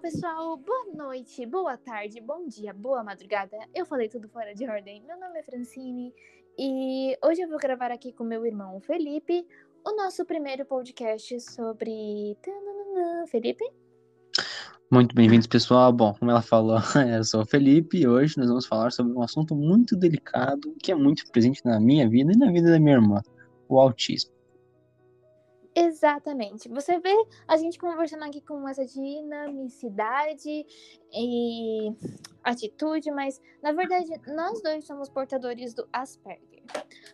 pessoal, boa noite, boa tarde, bom dia, boa madrugada. Eu falei tudo fora de ordem. Meu nome é Francine e hoje eu vou gravar aqui com meu irmão Felipe o nosso primeiro podcast sobre. Felipe? Muito bem-vindos, pessoal. Bom, como ela falou, eu sou o Felipe e hoje nós vamos falar sobre um assunto muito delicado que é muito presente na minha vida e na vida da minha irmã: o autismo. Exatamente. Você vê a gente conversando aqui com essa dinamicidade e atitude, mas na verdade nós dois somos portadores do Asperger.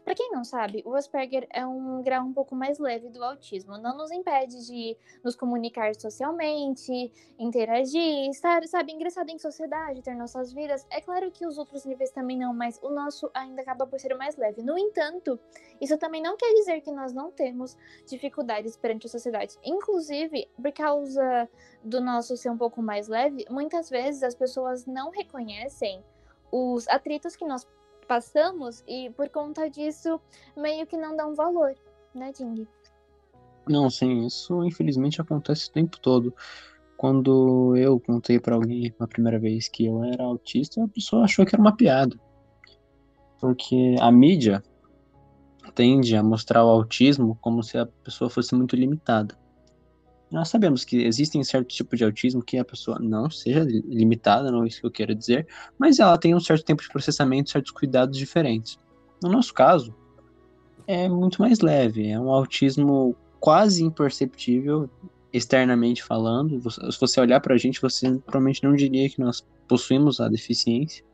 Para quem não sabe, o Asperger é um grau um pouco mais leve do autismo. Não nos impede de nos comunicar socialmente, interagir, estar, sabe, engraçado em sociedade, ter nossas vidas. É claro que os outros níveis também não, mas o nosso ainda acaba por ser mais leve. No entanto, isso também não quer dizer que nós não temos dificuldades perante a sociedade. Inclusive, por causa do nosso ser um pouco mais leve, muitas vezes as pessoas não reconhecem os atritos que nós passamos e por conta disso meio que não dão valor, né, Ding? Não, sim, isso infelizmente acontece o tempo todo. Quando eu contei para alguém a primeira vez que eu era autista, a pessoa achou que era uma piada. Porque a mídia tende a mostrar o autismo como se a pessoa fosse muito limitada. Nós sabemos que existem certo tipo de autismo que a pessoa não seja limitada, não é isso que eu quero dizer, mas ela tem um certo tempo de processamento, certos cuidados diferentes. No nosso caso, é muito mais leve, é um autismo quase imperceptível externamente falando. Se você olhar para a gente, você provavelmente não diria que nós possuímos a deficiência,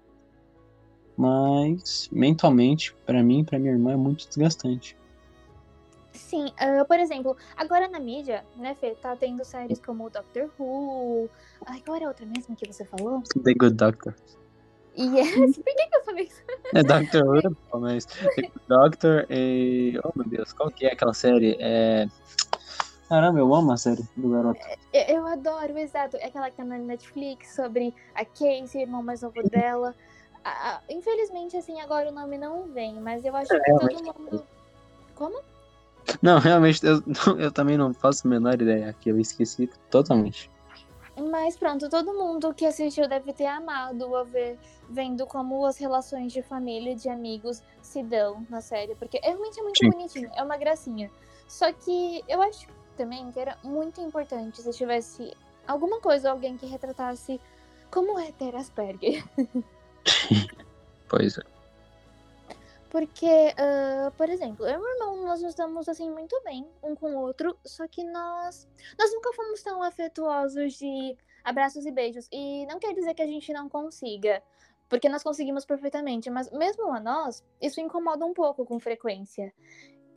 mas mentalmente, para mim e para minha irmã, é muito desgastante. Sim, uh, por exemplo, agora na mídia, né, Fê, tá tendo séries como Doctor Who. Ai, qual era a outra mesmo que você falou? The Good Doctor. Yes, por que, que eu falei isso? É Doctor Who, mas The Good Doctor e. Oh meu Deus, qual que é aquela série? É. Caramba, eu amo a série do garoto. É, eu adoro, exato. É aquela que tá na Netflix sobre a Casey, o irmão mais novo dela. infelizmente, assim, agora o nome não vem, mas eu acho é, que todo mundo. Como? Não, realmente, eu, eu também não faço a menor ideia aqui, eu esqueci totalmente. Mas pronto, todo mundo que assistiu deve ter amado a ver, vendo como as relações de família e de amigos se dão na série, porque realmente é muito Sim. bonitinho, é uma gracinha. Só que eu acho também que era muito importante se tivesse alguma coisa, alguém que retratasse como é ter Asperger. pois é. Porque, uh, por exemplo, eu e meu irmão, nós nos damos assim muito bem um com o outro, só que nós, nós nunca fomos tão afetuosos de abraços e beijos. E não quer dizer que a gente não consiga, porque nós conseguimos perfeitamente, mas mesmo a nós, isso incomoda um pouco com frequência.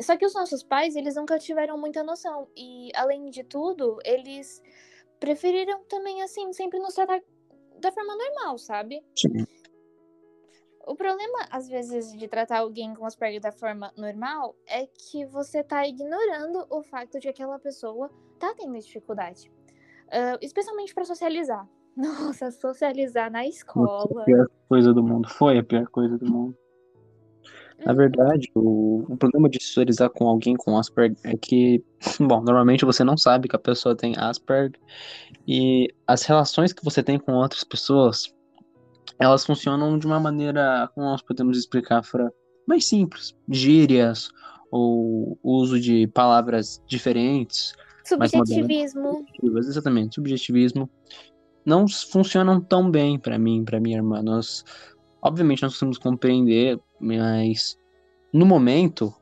Só que os nossos pais, eles nunca tiveram muita noção. E, além de tudo, eles preferiram também, assim, sempre nos tratar da forma normal, sabe? Sim. O problema, às vezes, de tratar alguém com Asperger da forma normal é que você tá ignorando o fato de que aquela pessoa tá tendo dificuldade. Uh, especialmente para socializar. Nossa, socializar na escola. Nossa, a pior coisa do mundo. Foi a pior coisa do mundo. Na uhum. verdade, o, o, problema de socializar com alguém com Asperger é que, bom, normalmente você não sabe que a pessoa tem Asperger e as relações que você tem com outras pessoas elas funcionam de uma maneira, como nós podemos explicar, Fran, mais simples. Gírias, ou uso de palavras diferentes. Subjetivismo. exatamente, subjetivismo. Não funcionam tão bem para mim, para minha irmã. Nós, obviamente, nós conseguimos compreender, mas no momento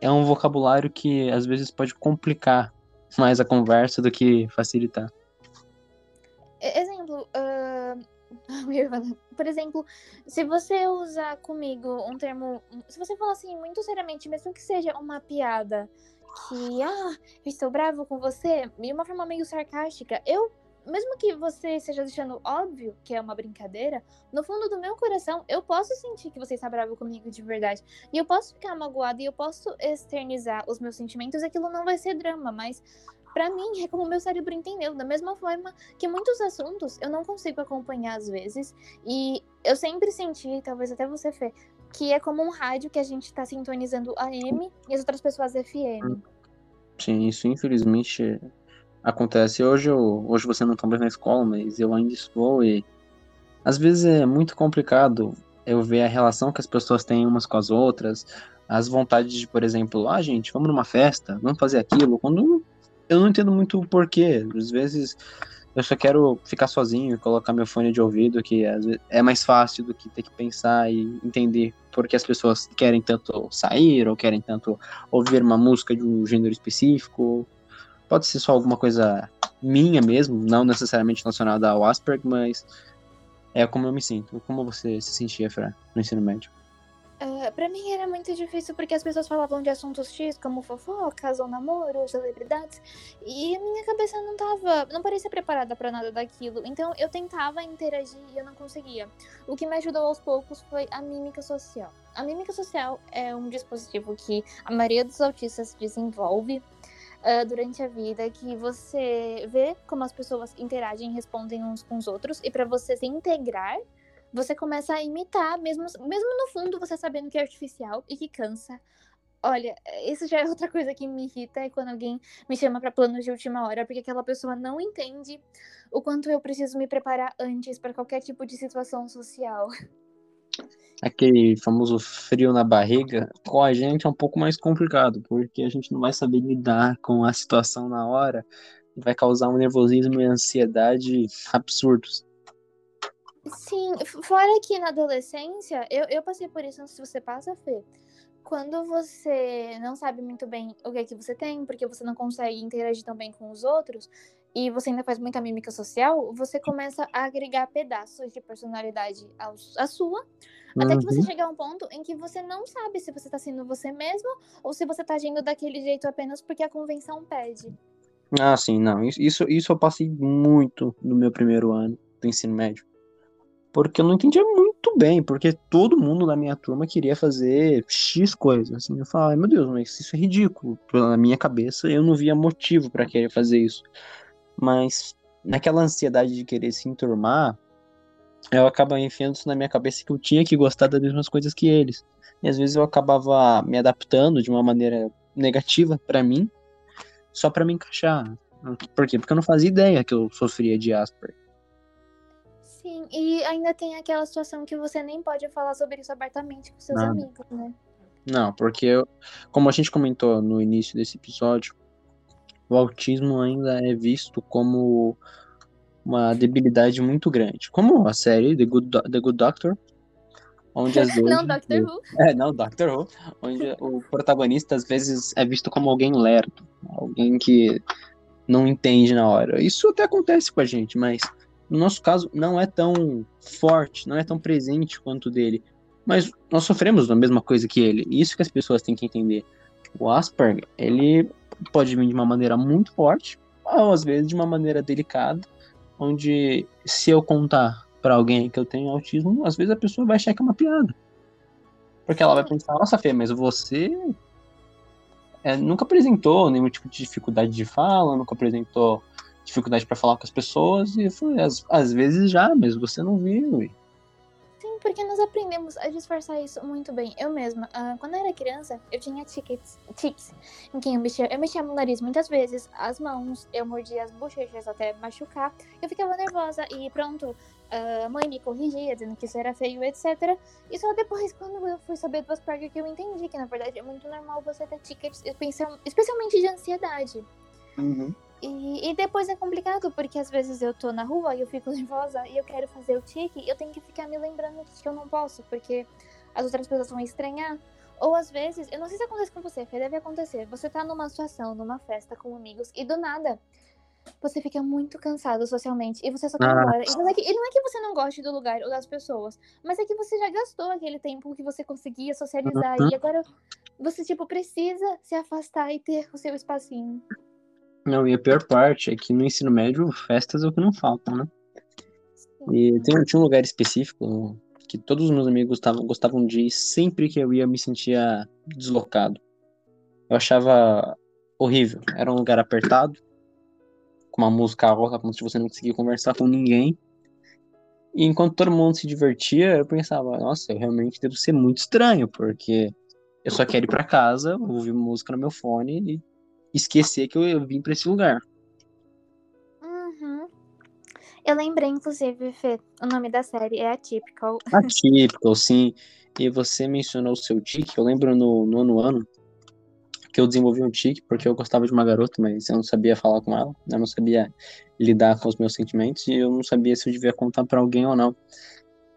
é um vocabulário que às vezes pode complicar mais a conversa do que facilitar. Exemplo, uh, Por exemplo, se você usar comigo um termo. Se você falar assim, muito seriamente, mesmo que seja uma piada, que, ah, eu estou bravo com você, de uma forma meio sarcástica, eu. Mesmo que você esteja deixando óbvio que é uma brincadeira, no fundo do meu coração, eu posso sentir que você está bravo comigo de verdade. E eu posso ficar magoada e eu posso externizar os meus sentimentos, aquilo não vai ser drama, mas para mim é como meu cérebro entendeu. Da mesma forma que muitos assuntos eu não consigo acompanhar às vezes. E eu sempre senti, talvez até você, Fê, que é como um rádio que a gente está sintonizando AM e as outras pessoas FM. Sim, isso infelizmente acontece. Hoje, eu, hoje você não tá mais na escola, mas eu ainda estou e às vezes é muito complicado eu ver a relação que as pessoas têm umas com as outras, as vontades de, por exemplo, ah, gente, vamos numa festa, vamos fazer aquilo, quando eu não entendo muito o porquê. Às vezes eu só quero ficar sozinho colocar meu fone de ouvido, que é mais fácil do que ter que pensar e entender por que as pessoas querem tanto sair ou querem tanto ouvir uma música de um gênero específico. Pode ser só alguma coisa minha mesmo, não necessariamente relacionada ao Asperger, mas é como eu me sinto. Como você se sentia, Fran, no ensino médio? Uh, pra mim era muito difícil porque as pessoas falavam de assuntos X, como fofocas ou namoro, celebridades, e a minha cabeça não tava, não parecia preparada para nada daquilo. Então eu tentava interagir e eu não conseguia. O que me ajudou aos poucos foi a mímica social. A mímica social é um dispositivo que a maioria dos autistas desenvolve uh, durante a vida que você vê como as pessoas interagem e respondem uns com os outros, e para você se integrar, você começa a imitar, mesmo, mesmo no fundo você sabendo que é artificial e que cansa. Olha, isso já é outra coisa que me irrita, é quando alguém me chama para planos de última hora, porque aquela pessoa não entende o quanto eu preciso me preparar antes para qualquer tipo de situação social. aquele famoso frio na barriga, com a gente é um pouco mais complicado, porque a gente não vai saber lidar com a situação na hora, vai causar um nervosismo e ansiedade absurdos. Sim, fora que na adolescência, eu, eu passei por isso, se você passa, Fê. Quando você não sabe muito bem o que é que você tem, porque você não consegue interagir tão bem com os outros, e você ainda faz muita mímica social, você começa a agregar pedaços de personalidade à sua, até que você uhum. chegar a um ponto em que você não sabe se você está sendo você mesmo ou se você está agindo daquele jeito apenas porque a convenção pede. Ah, sim, não. Isso, isso eu passei muito no meu primeiro ano do ensino médio. Porque eu não entendia muito bem, porque todo mundo na minha turma queria fazer X coisas. Assim, eu falava, meu Deus, mas isso é ridículo. Na minha cabeça, eu não via motivo para querer fazer isso. Mas naquela ansiedade de querer se enturmar, eu acabava enfiando isso na minha cabeça que eu tinha que gostar das mesmas coisas que eles. E às vezes eu acabava me adaptando de uma maneira negativa para mim, só para me encaixar. Por quê? Porque eu não fazia ideia que eu sofria de Asperger. Sim, e ainda tem aquela situação que você nem pode falar sobre isso abertamente com seus não. amigos, né? Não, porque eu, como a gente comentou no início desse episódio, o autismo ainda é visto como uma debilidade muito grande. Como a série The Good, Do The Good Doctor, onde as vezes... não, Doctor Who. É, não, Doctor Who, onde o protagonista às vezes é visto como alguém lerdo, alguém que não entende na hora. Isso até acontece com a gente, mas no nosso caso não é tão forte, não é tão presente quanto o dele. Mas nós sofremos da mesma coisa que ele. Isso que as pessoas têm que entender. O Asperger, ele pode vir de uma maneira muito forte, ou às vezes de uma maneira delicada, onde se eu contar para alguém que eu tenho autismo, às vezes a pessoa vai achar que é uma piada. Porque ela vai pensar, nossa, Fê, mas você é, nunca apresentou nenhum tipo de dificuldade de fala, nunca apresentou dificuldade para falar com as pessoas, e foi, às, às vezes já, mas você não viu. E porque nós aprendemos a disfarçar isso muito bem. Eu mesma, uh, quando eu era criança, eu tinha tickets, tics em quem eu mexia. Eu mexia no nariz muitas vezes, as mãos, eu mordia as bochechas até machucar. Eu ficava nervosa e pronto, a mãe me corrigia, dizendo que isso era feio, etc. E só depois, quando eu fui saber do Asperger, que eu entendi que na verdade é muito normal você ter tickets, especialmente de ansiedade. Uhum. E, e, depois é complicado, porque às vezes eu tô na rua e eu fico nervosa e eu quero fazer o tique, eu tenho que ficar me lembrando que eu não posso, porque as outras pessoas vão estranhar. Ou às vezes, eu não sei se acontece com você, Fê, deve acontecer. Você tá numa situação, numa festa com amigos, e do nada você fica muito cansado socialmente e você só quer ir embora. E não, é que, e não é que você não goste do lugar ou das pessoas, mas é que você já gastou aquele tempo que você conseguia socializar uhum. e agora você, tipo, precisa se afastar e ter o seu espacinho. Não, e a pior parte é que no ensino médio, festas é o que não faltam, né? E tem, tinha um lugar específico que todos os meus amigos gostavam, gostavam de ir sempre que eu ia me sentia deslocado. Eu achava horrível. Era um lugar apertado, com uma música alta, como se você não conseguia conversar com ninguém. E enquanto todo mundo se divertia, eu pensava, nossa, eu realmente devo ser muito estranho, porque eu só quero ir para casa, ouvir música no meu fone e esquecer que eu, vim para esse lugar. Eu lembrei, inclusive, Fê, o nome da série é Atypical. Atypical, sim. E você mencionou o seu tique. Eu lembro no nono ano que eu desenvolvi um tique porque eu gostava de uma garota, mas eu não sabia falar com ela, eu não sabia lidar com os meus sentimentos e eu não sabia se eu devia contar para alguém ou não.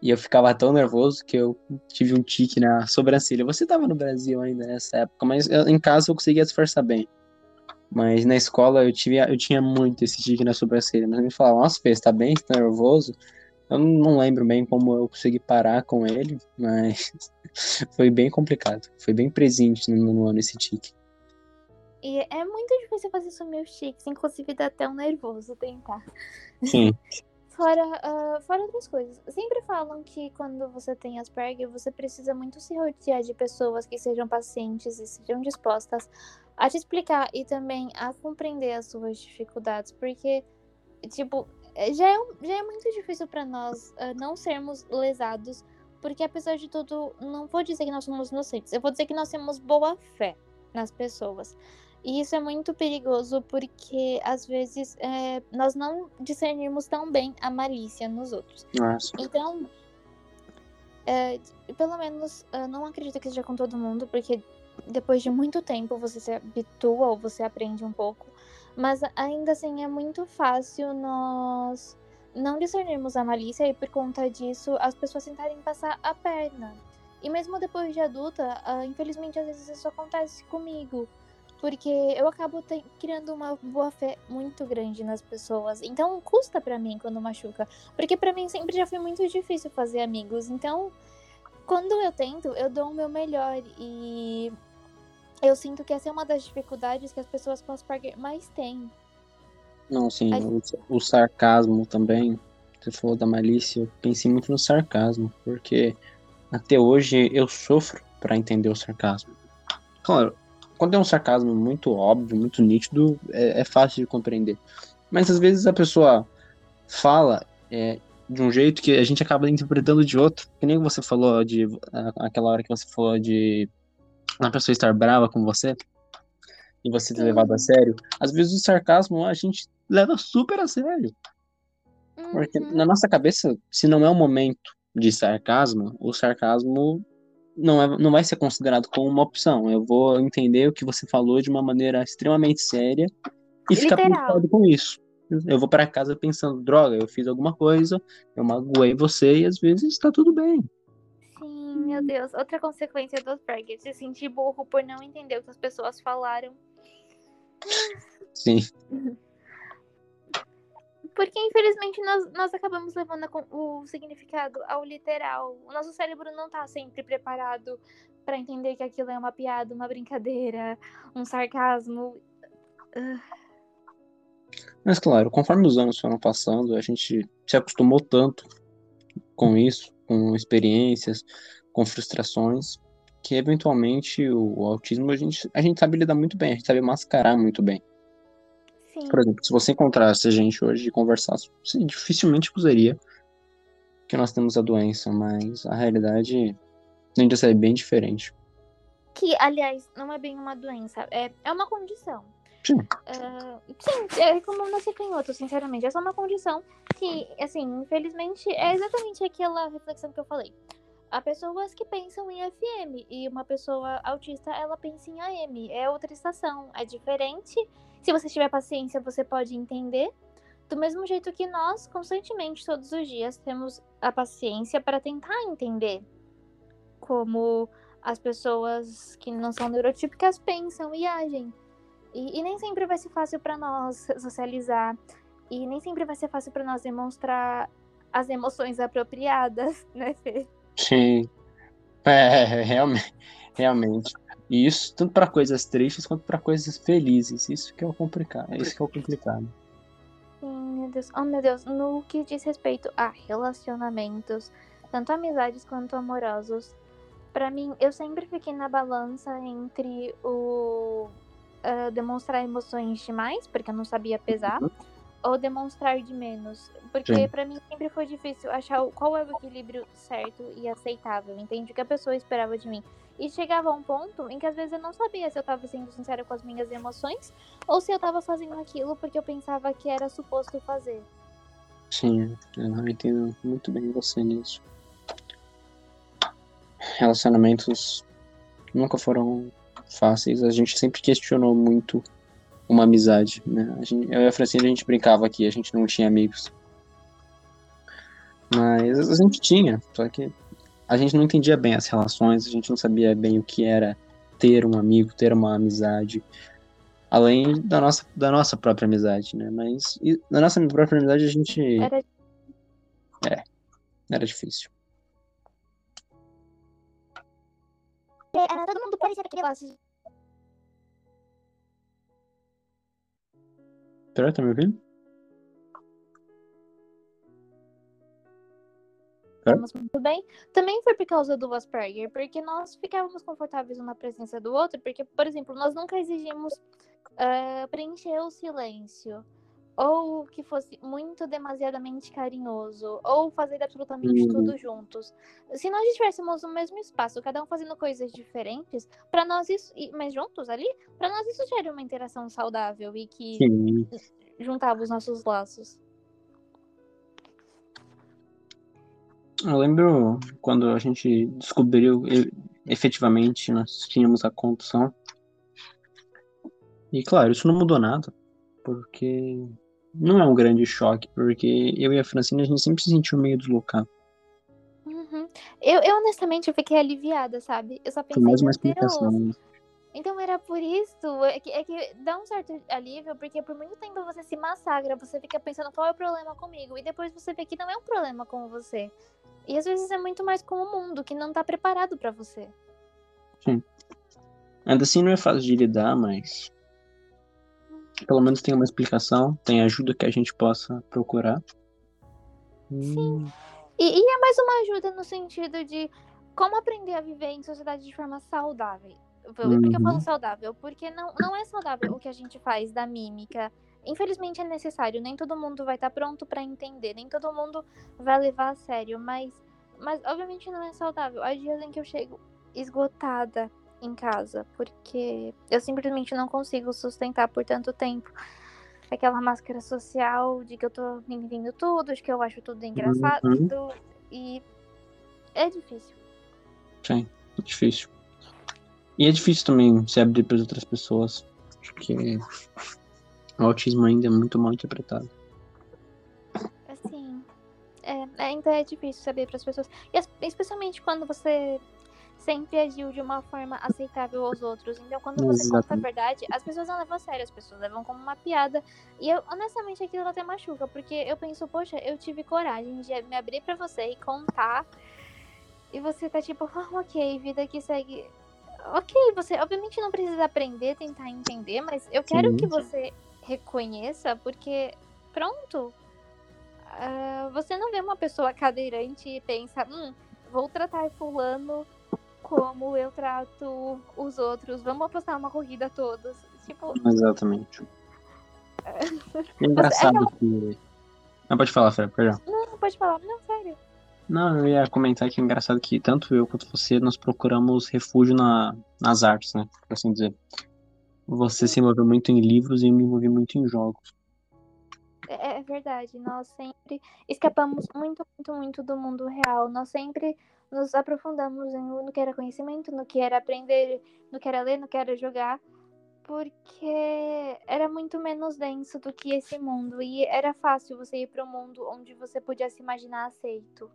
E eu ficava tão nervoso que eu tive um tique na sobrancelha. Você estava no Brasil ainda nessa época, mas eu, em casa eu conseguia disfarçar bem. Mas na escola eu, tive, eu tinha muito esse tique na sobrancelha. Mas me falavam, nossa, Fê, você tá bem? Você tá nervoso? Eu não lembro bem como eu consegui parar com ele, mas foi bem complicado. Foi bem presente no, no ano esse tique. E é muito difícil fazer sumir os tiques, inclusive dá até um nervoso tentar. Sim. Fora, uh, fora outras coisas. Sempre falam que quando você tem Asperger, você precisa muito se rodear de pessoas que sejam pacientes e sejam dispostas a te explicar e também a compreender as suas dificuldades. Porque, tipo, já é, já é muito difícil para nós uh, não sermos lesados. Porque, apesar de tudo, não vou dizer que nós somos inocentes. Eu vou dizer que nós temos boa fé nas pessoas. E isso é muito perigoso porque às vezes é, nós não discernimos tão bem a malícia nos outros. Nossa. Então, é, pelo menos, não acredito que seja com todo mundo, porque depois de muito tempo você se habitua ou você aprende um pouco. Mas ainda assim é muito fácil nós não discernirmos a malícia e por conta disso as pessoas tentarem passar a perna. E mesmo depois de adulta, uh, infelizmente às vezes isso acontece comigo. Porque eu acabo criando uma boa fé muito grande nas pessoas. Então custa para mim quando machuca. Porque para mim sempre já foi muito difícil fazer amigos. Então, quando eu tento, eu dou o meu melhor. E eu sinto que essa é uma das dificuldades que as pessoas Asperger mais têm. Não, sim. O, o sarcasmo também. Você falou da malícia. Eu pensei muito no sarcasmo. Porque até hoje eu sofro para entender o sarcasmo. Claro, quando é um sarcasmo muito óbvio, muito nítido, é, é fácil de compreender. Mas às vezes a pessoa fala é, de um jeito que a gente acaba interpretando de outro. Que nem você falou de. aquela hora que você falou de uma pessoa estar brava com você e você ter levado a sério. Às vezes o sarcasmo a gente leva super a sério. Porque uhum. na nossa cabeça, se não é um momento de sarcasmo, o sarcasmo não, é, não vai ser considerado como uma opção. Eu vou entender o que você falou de uma maneira extremamente séria e Literal. ficar preocupado com isso. Eu vou para casa pensando, droga, eu fiz alguma coisa, eu magoei você e às vezes está tudo bem. Meu Deus. Outra consequência dos brackets, se sentir burro por não entender o que as pessoas falaram. Sim. Porque, infelizmente, nós, nós acabamos levando o significado ao literal. O nosso cérebro não está sempre preparado para entender que aquilo é uma piada, uma brincadeira, um sarcasmo. Uh. Mas, claro, conforme os anos foram passando, a gente se acostumou tanto com isso, com experiências, com frustrações, que eventualmente o, o autismo a gente, a gente sabe lidar muito bem, a gente sabe mascarar muito bem. Sim. Por exemplo, se você encontrasse a gente hoje e conversasse, você dificilmente acusaria que nós temos a doença, mas a realidade a ser bem diferente. Que, aliás, não é bem uma doença, é, é uma condição. Sim. Uh, sim, é como nascer canhoto, sinceramente. É só uma condição que, assim, infelizmente, é exatamente aquela reflexão que eu falei. Há pessoas que pensam em FM e uma pessoa autista, ela pensa em AM. É outra estação, é diferente se você tiver paciência, você pode entender. Do mesmo jeito que nós, constantemente, todos os dias, temos a paciência para tentar entender como as pessoas que não são neurotípicas pensam e agem. E, e nem sempre vai ser fácil para nós socializar. E nem sempre vai ser fácil para nós demonstrar as emoções apropriadas, né, Fê? Sim. É, realmente. realmente. E isso tanto para coisas tristes quanto para coisas felizes. Isso que é o complicado. Isso que é o complicado. Sim, meu Deus. Oh, meu Deus. No que diz respeito a relacionamentos, tanto amizades quanto amorosos, para mim, eu sempre fiquei na balança entre o uh, demonstrar emoções demais, porque eu não sabia pesar, uhum. Ou demonstrar de menos. Porque para mim sempre foi difícil achar qual é o equilíbrio certo e aceitável. Entende? O que a pessoa esperava de mim. E chegava a um ponto em que às vezes eu não sabia se eu estava sendo sincera com as minhas emoções ou se eu estava fazendo aquilo porque eu pensava que era suposto fazer. Sim, eu entendo muito bem você nisso. Relacionamentos nunca foram fáceis. A gente sempre questionou muito uma amizade, né? A gente, eu e a Francine a gente brincava aqui, a gente não tinha amigos. Mas a gente tinha, só que a gente não entendia bem as relações, a gente não sabia bem o que era ter um amigo, ter uma amizade, além da nossa, da nossa própria amizade, né? Mas e, na nossa própria amizade a gente. Era... É, era difícil. Era, todo mundo parecia aquele negócio. Pera, tá me ouvindo? Estamos muito bem. Também foi por causa do Asperger, porque nós ficávamos confortáveis na presença do outro, porque, por exemplo, nós nunca exigimos uh, preencher o silêncio, ou que fosse muito demasiadamente carinhoso, ou fazer absolutamente uhum. tudo juntos. Se nós estivéssemos no mesmo espaço, cada um fazendo coisas diferentes, para nós isso, mas juntos ali, para nós isso gera uma interação saudável e que Sim. juntava os nossos laços. Eu lembro quando a gente descobriu efetivamente nós tínhamos a condução. E claro, isso não mudou nada, porque não é um grande choque, porque eu e a Francine a gente sempre se sentiu meio deslocado. Uhum. Eu, eu honestamente fiquei aliviada, sabe? Eu só pensei, mais uma explicação. Né? então era por isso, é que, é que dá um certo alívio, porque por muito tempo você se massacra, você fica pensando qual é o problema comigo, e depois você vê que não é um problema com você. E às vezes é muito mais com o mundo que não tá preparado para você. Sim. Ainda assim não é fácil de lidar, mas pelo menos tem uma explicação, tem ajuda que a gente possa procurar. Sim. Hum. E, e, é mais uma ajuda no sentido de como aprender a viver em sociedade de forma saudável. Por uhum. que eu falo uhum. saudável? Porque não, não é saudável o que a gente faz da mímica, infelizmente é necessário, nem todo mundo vai estar pronto para entender, nem todo mundo vai levar a sério, mas, mas obviamente não é saudável. Há dias em que eu chego esgotada em casa, porque eu simplesmente não consigo sustentar por tanto tempo aquela máscara social de que eu tô entendendo tudo, de que eu acho tudo engraçado uhum. e é difícil. Sim, é difícil. E é difícil também se abrir para outras pessoas, porque o autismo ainda é muito mal interpretado. Assim, é, ainda é difícil saber para as pessoas. E especialmente quando você sempre agiu de uma forma aceitável aos outros. Então, quando você Exatamente. conta a verdade, as pessoas não levam a sério, as pessoas levam como uma piada. E eu, honestamente, aquilo até machuca, porque eu penso, poxa, eu tive coragem de me abrir para você e contar. E você tá tipo, ah, ok, vida que segue. Ok, você obviamente não precisa aprender, tentar entender, mas eu quero Sim. que você reconheça, porque pronto. Uh, você não vê uma pessoa cadeirante e pensa, hum, vou tratar fulano como eu trato os outros, vamos apostar uma corrida todos. Tipo. Exatamente. É engraçado é que. Não, pode falar, Fred, perdão. Não, não pode falar, não, sério. Não, eu ia comentar que é engraçado que tanto eu quanto você nós procuramos refúgio na, nas artes, né? Por assim dizer. Você se envolveu muito em livros e eu me envolvi muito em jogos. É, é verdade, nós sempre escapamos muito, muito, muito do mundo real. Nós sempre nos aprofundamos em, no que era conhecimento, no que era aprender, no que era ler, no que era jogar, porque era muito menos denso do que esse mundo e era fácil você ir para um mundo onde você podia se imaginar aceito.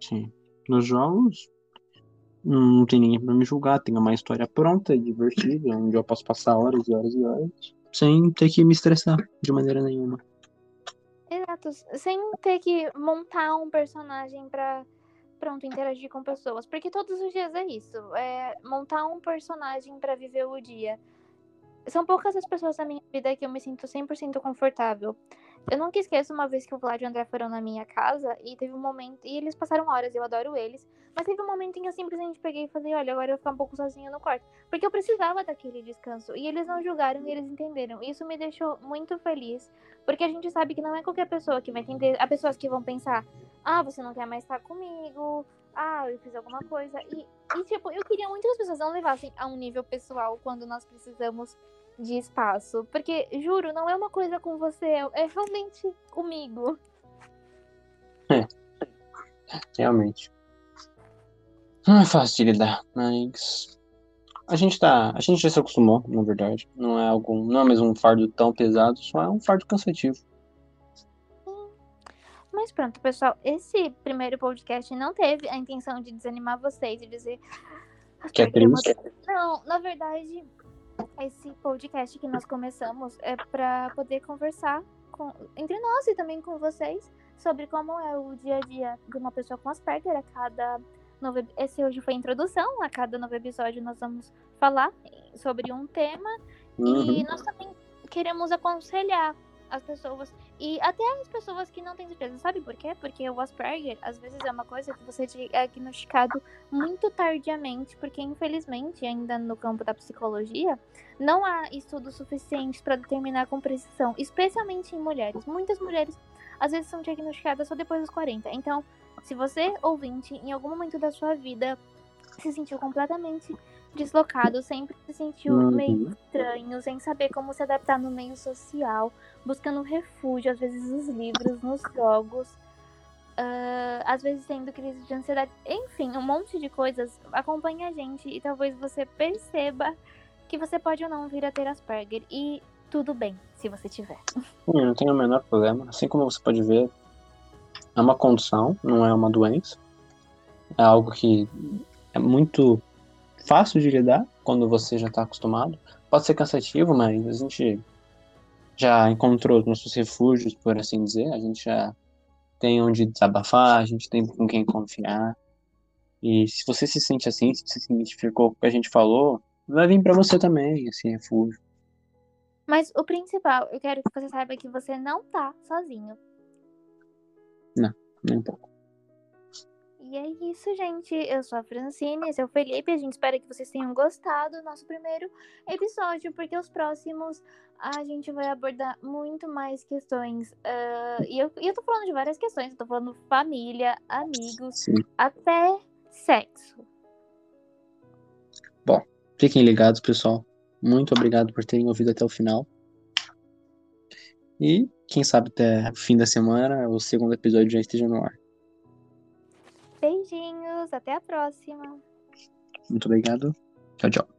Sim. Nos jogos, não tem ninguém para me julgar, tem uma história pronta, divertida, onde eu posso passar horas e horas e horas sem ter que me estressar de maneira nenhuma. Exato, sem ter que montar um personagem para pronto interagir com pessoas, porque todos os dias é isso, é montar um personagem para viver o dia. São poucas as pessoas na minha vida que eu me sinto 100% confortável. Eu nunca esqueço uma vez que o Vlad e o André foram na minha casa e teve um momento. E eles passaram horas, eu adoro eles. Mas teve um momento em que eu simplesmente peguei e falei: olha, agora eu vou ficar um pouco sozinha no quarto. Porque eu precisava daquele descanso. E eles não julgaram e eles entenderam. Isso me deixou muito feliz. Porque a gente sabe que não é qualquer pessoa que vai entender. Há pessoas que vão pensar: ah, você não quer mais estar comigo. Ah, eu fiz alguma coisa. E, e tipo, eu queria muito que as pessoas não levassem a um nível pessoal quando nós precisamos de espaço. Porque, juro, não é uma coisa com você, é realmente comigo. É. Realmente. Não é fácil de lidar, mas. A gente tá. A gente já se acostumou, na verdade. Não é algo. Não é mais um fardo tão pesado, só é um fardo cansativo. Mas pronto, pessoal, esse primeiro podcast não teve a intenção de desanimar vocês e dizer. Que é triste. Não, na verdade, esse podcast que nós começamos é para poder conversar com, entre nós e também com vocês sobre como é o dia a dia de uma pessoa com Asperger. A cada novo, esse hoje foi a introdução. A cada novo episódio nós vamos falar sobre um tema Uhum. e nós também queremos aconselhar as pessoas e até as pessoas que não têm certeza. Sabe por quê? Porque o Asperger, às vezes, é uma coisa que você é diagnosticado muito tardiamente, porque infelizmente, ainda no campo da psicologia, não há estudos suficientes para determinar com precisão, especialmente em mulheres. Muitas mulheres, às vezes, são diagnosticadas só depois dos 40. Então, se você, ouvinte, em algum momento da sua vida se sentiu completamente deslocado, sempre se sentiu Uhum. meio estranho, sem saber como se adaptar no meio social, buscando refúgio, às vezes nos livros, nos jogos, ah, às vezes tendo crise de ansiedade, enfim, um monte de coisas. Acompanhe a gente e talvez você perceba que você pode ou não vir a ter Asperger. E tudo bem, se você tiver. Sim, não tem o menor problema. Assim como você pode ver, é uma condição, não é uma doença. É algo que é muito fácil de lidar quando você já está acostumado. Pode ser cansativo, mas a gente já encontrou os nossos refúgios, por assim dizer. A gente já tem onde desabafar, a gente tem com quem confiar. E se você se sente assim, se você se identificou com o que a gente falou, vai vir para você também esse refúgio. Mas o principal, eu quero que você saiba que você não tá sozinho. Nem um pouco. E é isso, gente. Eu sou a Francine, esse é o Felipe. A gente espera que vocês tenham gostado do nosso primeiro episódio, porque os próximos a gente vai abordar muito mais questões. ah, e, eu, e eu tô falando de várias questões. Eu tô falando família, amigos, Sim. até sexo. Fiquem ligados, pessoal. Muito obrigado por terem ouvido até o final. E quem sabe até o fim da semana o segundo episódio já esteja no ar. Beijinhos, até a próxima. Muito obrigado. Tchau, tchau.